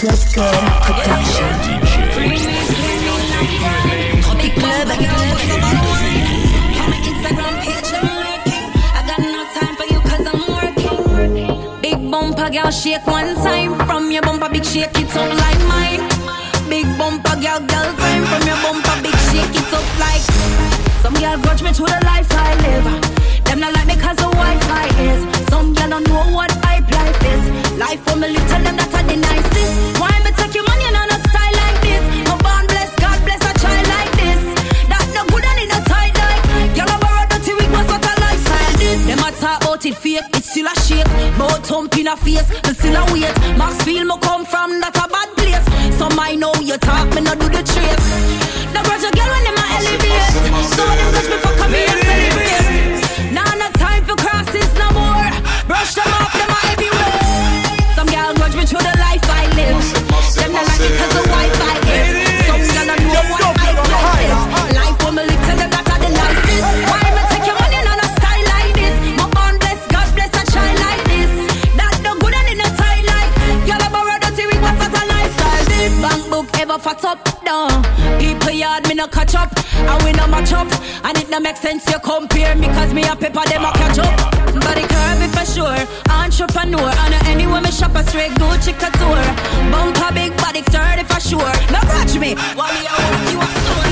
Good Good Production. Big club, big bumper, girl, shake one time. From your bumper, big shake it up like mine. Big bumper, girl, girl time. From your bumper, big shake it up like. Some girl grudge me to the life I live. Them not like me cause the Wi-Fi is. Some girl don't know what hype life is. Life for me little them that thump in a face, me still a wait. Feel me come from that a bad place. Some I know you talk, me not do the trace. Book fat up down. People yard me no catch up, and we no match up. And it no make sense you compare me cause me a pepper them a catch up. Body curvy for sure, entrepreneur. And anywhere me shop a straight Gucci couture. Bumper big body sturdy for sure. No grudge me, while me a walk you a store.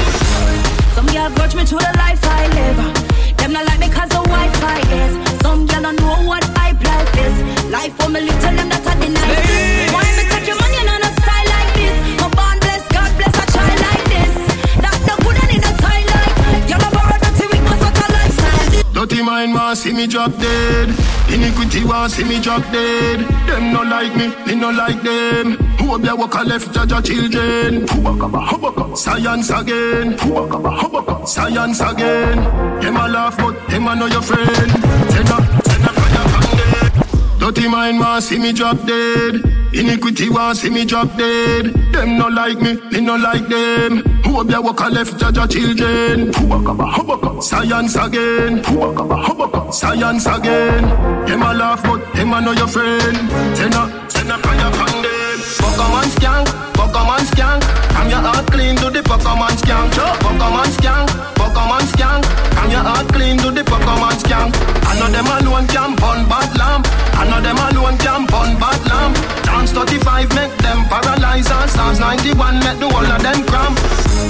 Some girl grudge me to the life I live. Them not like me cause the Wi-Fi is. Some girl don't know what hype life is. Life for me little see me drop dead. Iniquity want see me drop dead. Them no like me, me no like them. Who walk a left judge a children? Science again. Science again. Them a laugh but them a know your friend. Send up, send dead. Dirty mind want see me drop dead. Iniquity want see me drop dead. Them no like me, me no like them. Who up there walk a left judge a children? Science again. Science again. Them a laugh but them a know your friend. Send up, send up fire from them. Pokemon skank, Pokemon skank. Your heart clean to the Pokemon skank. Pokemon skank, Pokemon skank. Come your heart clean to the Pokemon skank. I know them alone can burn bad lamp. I know them alone can burn bad lamp. Dance 35 make them paralyze and Psalms 91 make the whole of them cramp.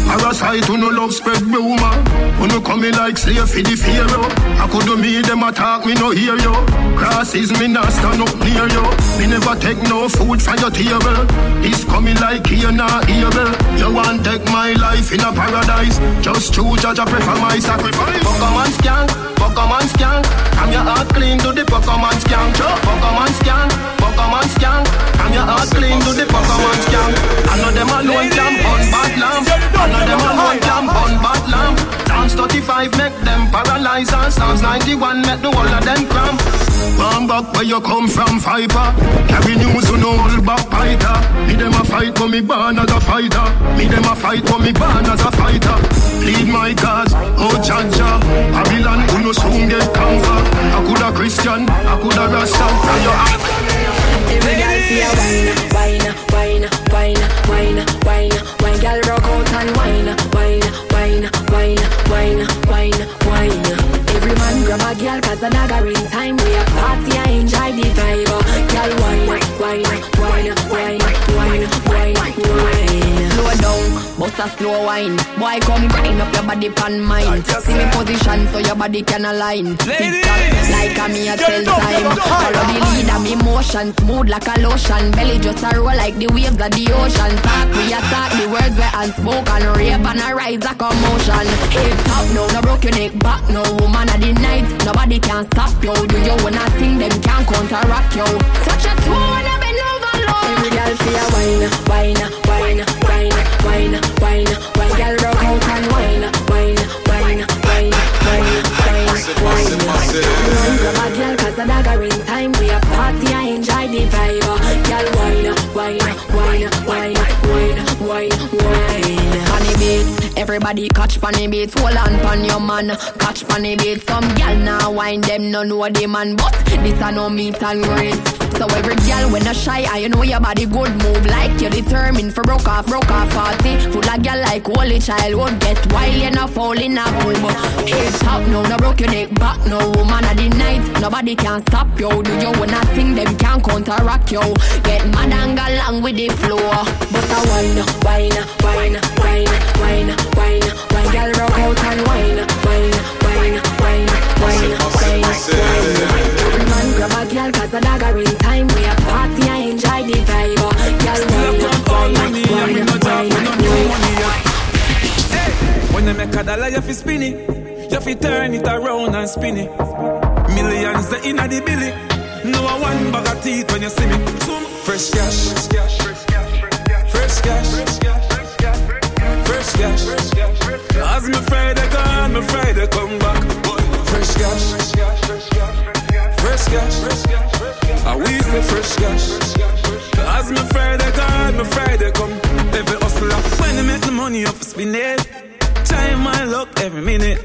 Parasite who no love spread rumor. Who no coming like slave for the pharaoh. I could do me them attack me no hear you. Crosses me not stand up near you. Me never take no food from your table. This coming like here not evil. You want take my life in a paradise. Just choose judge I prefer my sacrifice. Pokemon skank, Pokemon skank. I'm your heart clean to the Pokemon skank. Pokemon skank, Pokemon skank. I'm your heart clean to the Pokemon skank. I know them alone can burn bad lamp. I know them alone can burn bad lamp. Dance 35 make them paralyze and Psalms 91 make the whole of them cramp. Come back where you come from, fighter. Carry news on all back fighter. Me them a fight for me born as a fighter. Me them a fight for me born as a fighter. Plead my cause, oh ah. Jaja. Babylon who no soon get conquer. I coulda Christian, I coulda Rasta. Now you Every girl feel wine, wine, wine, wine, wine, wine, wine. Girl rock out and wine, wine, wine, wine, wine, wine, wine. Every man grab a girl 'cause the dagger in time. Party, I enjoy the vibe. A slow wine. Boy, come grind up your body pan mine. See me position so your body can align. Tick tock, like a me a tell time. Follow the leader, me motion smooth like a lotion. Belly just a roll like the waves of the ocean. Talk we attack the words we unspoken. Rave and a rise a commotion. Hip top no, no broke your neck back no. Woman of the night, nobody can stop you. Do you wanna think them can counteract you? Touch a toe and a bend over low. Every girl feel wine, wine, wine, wine, wine, wine, wine. Girl rock out and wine, wine, wine, wine, wine, wine, wine. Grab a girl 'cause the dagger in time. We a party, I enjoy the vibe. Girl wine, wine, wine, wine, wine, wine, wine. Honey beats, everybody catch funny beats. Hold on pon your man, catch funny beats. Some gal now wine them no know the man, but this a no meet and grace. So every girl when I shy, I know your body good move like you're determined for broke off, broke off party. Full of girl like holy child won't get wild, you're not falling a bull. But head top, no, no broke your neck back, no woman of the night. Nobody can stop you. Do you wanna think them can't counteract you? Get mad and go along with the flow. But a wine, wine, wine, wine, wine, wine, wine, girl rock out and wine, wine, wine, wine, wine, grab a girl 'cause the dagger in time. We a party and enjoy the vibe. Girl wine, wine, wine, wine, wine. When you make a dollar, you fi spin it. You fi turn it around and spin it. Millions the inna the billy. No one bag of teeth when you see me. Some fresh cash, cash, cash, fresh cash, cash, cash, fresh cash. As me Friday gone, me Friday come back. Fresh cash, fresh cash. I we say fresh cash. As me Friday gone, me Friday come. Every hustler when they make the money up, spin it. Time my luck every minute.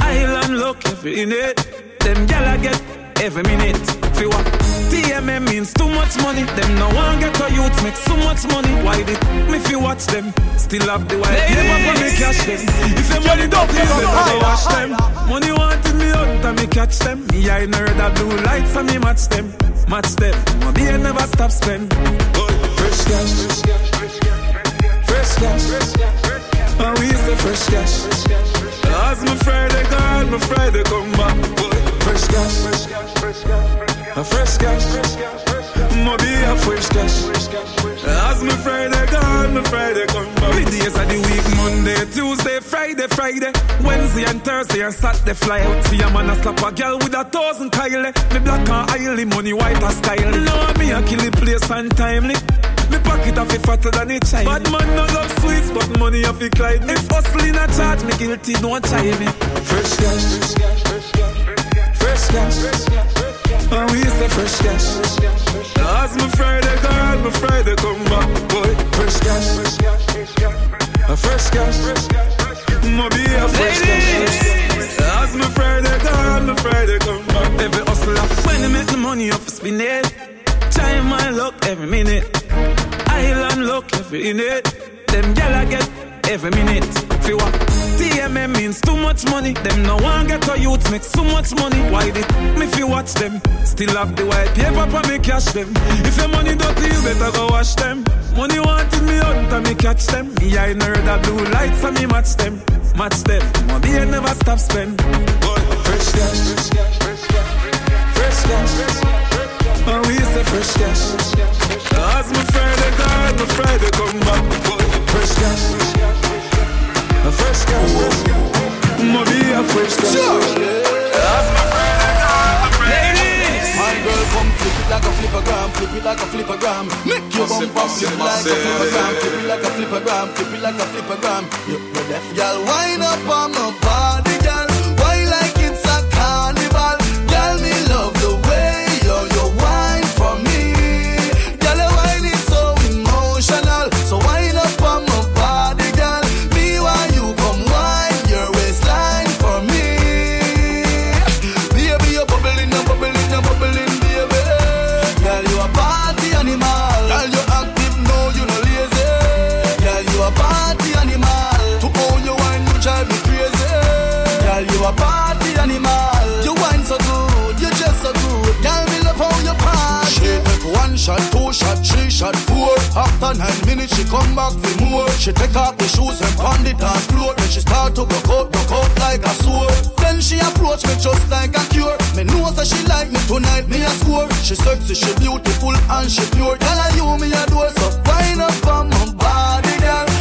Island luck every minute. Them gyal I get every minute. Fi what? TMM means too much money. Them no one get a youth make so much money. Why did me fi watch them? Still have the white paper for me cash them. If your money don't you better wash them. Money wanted me catch them. Me I know that blue lights and me match them. Match them. My beer never stop spend. Fresh cash. Fresh cash. And we say fresh cash. As my Friday gone, my Friday come back. Fresh cash. A fresh cash. My be a fresh cash. As my Friday Friday come back. The days of the week, Monday, Tuesday, Friday, Friday. Wednesday and Thursday and Saturday fly out. See a man a slap a girl with a thousand Kyle. Me black and oily, money white a style. Now me a kill the place untimely. Me pocket off it fatter than a child. Bad man no love sweets, but money off it Clyde. If hustling a charge, me guilty, don't try me. Fresh cash, fresh cash, and we say fresh cash. As my Friday gone, my Friday come back, boy. Fresh cash, a fresh cash, mo be a fresh cash. As my Friday gone, my Friday come back. Every hustler when they make the money off spin it. Time my luck every minute. Island luck every minute. Them gyal I get every minute. Fi what? TMM means too much money. Them no one get a youth make so much money. Why did me fi watch them? Still have the white paper for me cash them. If your money dirty, you better go wash them. Money wanted me out and me catch them. Me I know that blue lights and me match them. Match them. My beer never stop spend. Fresh cash. Fresh cash. And we say fresh cash. As my Friday gone, my Friday come back. Cash. My girl come flip it like a Flipagram, flip it like a Flipagram. Make your bumper flip it like a Flipagram, flip it like a Flipagram, flip it like a Flipagram. You you deaf, girl, wind up on my body, After nine minutes, she come back for more. She take off the shoes and pound it dance floor. Then she start to go out, go out like a sword. Then she approach me just like a cure. Me know that she like me tonight, me a score. She sexy, she beautiful and she pure. Tell her you me a door, so wind up on my body, girl.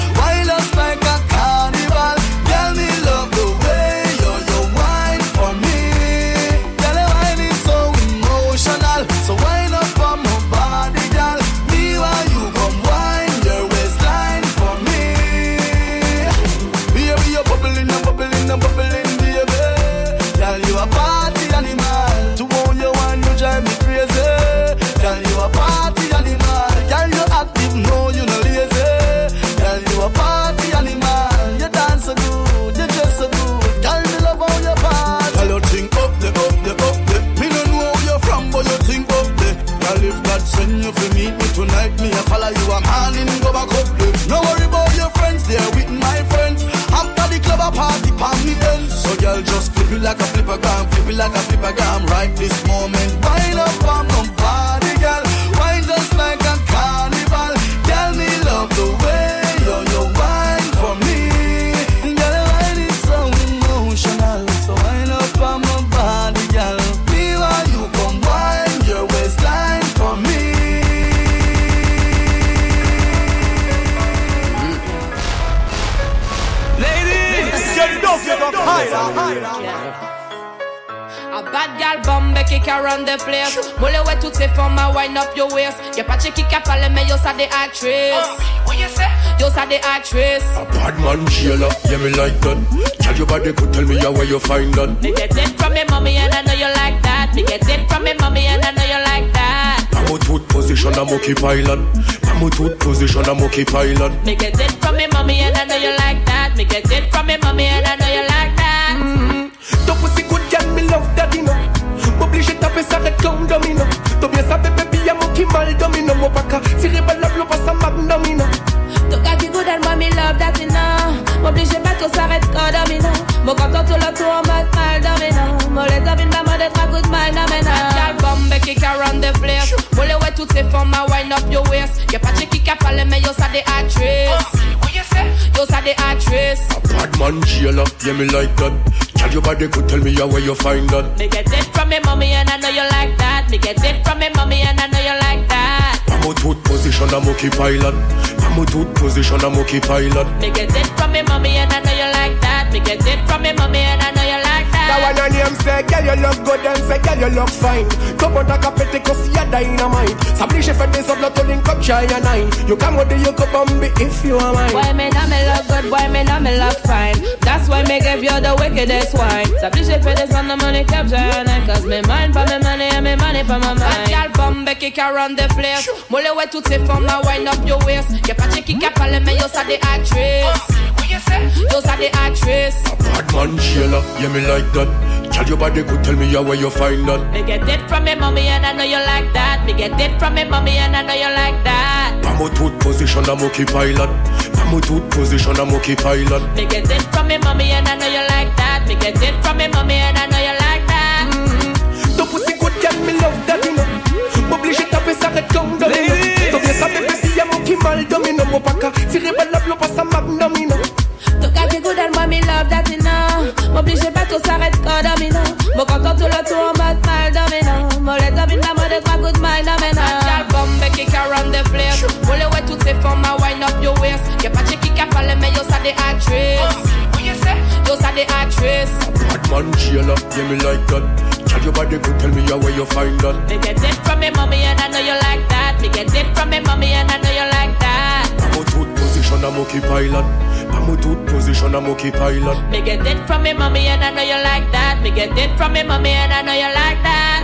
Right this moment, wind up on my body, girl. Wind just like a carnival. Tell me love the way you you wine for me. Girl, wine is so emotional. So wind up on my body, girl. Me while you come wind your waistline for me. Ladies, You know you got higher. A bad gal bombe qui around the place Moule ouais toutes ces formes à wind up your waist Y'a pas de qui qui parle mais yo ça des actrices uh, What you say? Yo ça des actrices A bad man Sheila, yeah me like that. Tell your body could tell me how where you find that. Me get it from me mommy and I know you like that Me get it from me mommy and I know you like that Pamo tooth position, I'm okay pilot. Pamo tooth position, I'm okay pilot. Me get it from me mommy and I know you like that Me get it from me mommy and I know you like that mm-hmm. Ton pussy good girl, me love that, you know. M'oblige taper ça red clown domino. T'as bien ça, baby, y'a mon qui mal domino. Mon baka, tiré par la blow, passe à magnum, Tu gâtes good and moi me love that you know M'oblige pas tout s'arrête quand domino. Mon content tout le tour en mode mal domino. Mon les domine pas moi d'être un coup de mal domino. Gal bombe qui can run the place. Moule ouais toutes ces formes à wind up your waist. Y'a pas de qui qui parle mais yo ça des actrices Yo ça des actrices A bad man Sheila, yeah me like that. Tell your body could tell me how where you find that. Me get it from me mommy and I know you like that Me get it from me mommy and I know you like that Pamo tooth position, I'm okay pilot. Pamo tooth position, I'm okay pilot. Me get it from me mommy and I know you like that Me get it from me mommy and I that one your name say, girl you look good and say, girl you look fine. Top on the carpet, cause you're dynamite. S'oblige fait des autres, not to link up shy and nine. You come with the you could bomb me if you are mine. Boy, me know me look good, boy, me know me look fine. That's why me give you the wickedest wine. S'oblige fait des on the money capture and I cause me mind for me money and me money for my mind. Gal bombe qui can run the place. Moule ouais toutes ces formes à wind up your waist. Y'a pas de qui qui parle mais yo ça actrices. Yo ça des actrices. Bad man Sheila, yeah me like that. Tell your body could tell me how where you find that. Me get it from me mommy and I know you like that. Me get it from me mommy and I know you like that. Pamo tooth position, I'm okay pilot. Pamo tooth position, I'm okay pilot. Me get it from me mommy and I know you like that. Me get it from me mommy and I know you like that. Mm-hmm. Ton pussy good girl, me love that, mais yo ça des actrices Yo ça des actrices Bad man Sheila, yeah me like that. Tell your body could tell me how where you find that. Me get it from me mommy and I know you like that Me get it from me mommy and I know you like that Pamo tooth position, I'm okay pilot. Pamo tooth position, I'm okay pilot. Me get it from me mommy and I know you like that Me get it from me mommy and I know you like that